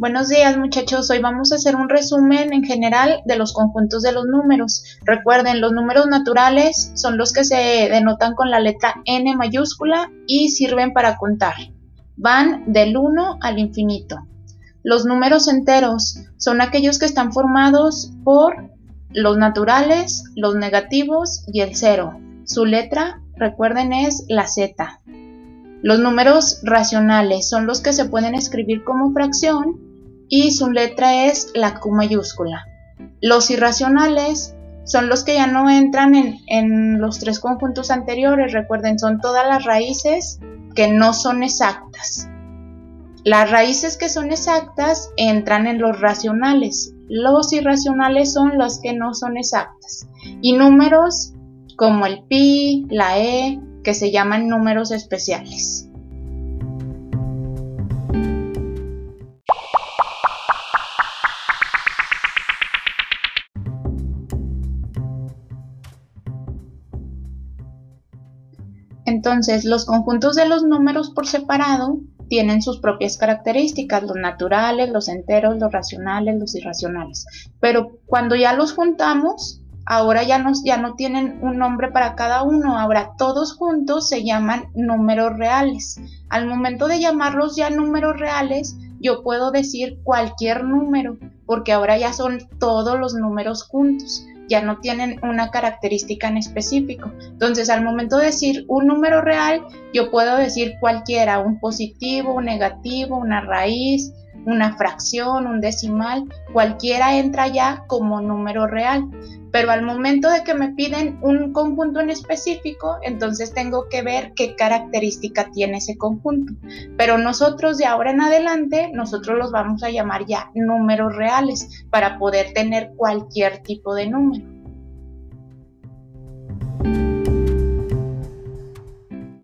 Buenos días muchachos, hoy vamos a hacer un resumen en general de los conjuntos de los números. Recuerden, los números naturales son los que se denotan con la letra N mayúscula y sirven para contar. Van del 1 al infinito. Los números enteros son aquellos que están formados por los naturales, los negativos y el cero. Su letra, recuerden, es la Z. Los números racionales son los que se pueden escribir como fracción y su letra es la Q mayúscula. Los irracionales son los que ya no entran en, los tres conjuntos anteriores. Recuerden, son todas las raíces que no son exactas. Las raíces que son exactas entran en los racionales. Los irracionales son las que no son exactas. Y números como el pi, la e, que se llaman números especiales. Entonces, los conjuntos de los números por separado tienen sus propias características, los naturales, los enteros, los racionales, los irracionales. Pero cuando ya los juntamos, ahora ya, no tienen un nombre para cada uno, ahora todos juntos se llaman números reales. Al momento de llamarlos ya números reales, yo puedo decir cualquier número, porque ahora ya son todos los números juntos ya no tienen una característica en específico. Entonces, al momento de decir un número real, yo puedo decir cualquiera, un positivo, un negativo, una raíz, una fracción, un decimal, cualquiera entra ya como número real. Pero al momento de que me piden un conjunto en específico, entonces tengo que ver qué característica tiene ese conjunto. Pero nosotros de ahora en adelante, nosotros los vamos a llamar ya números reales para poder tener cualquier tipo de número.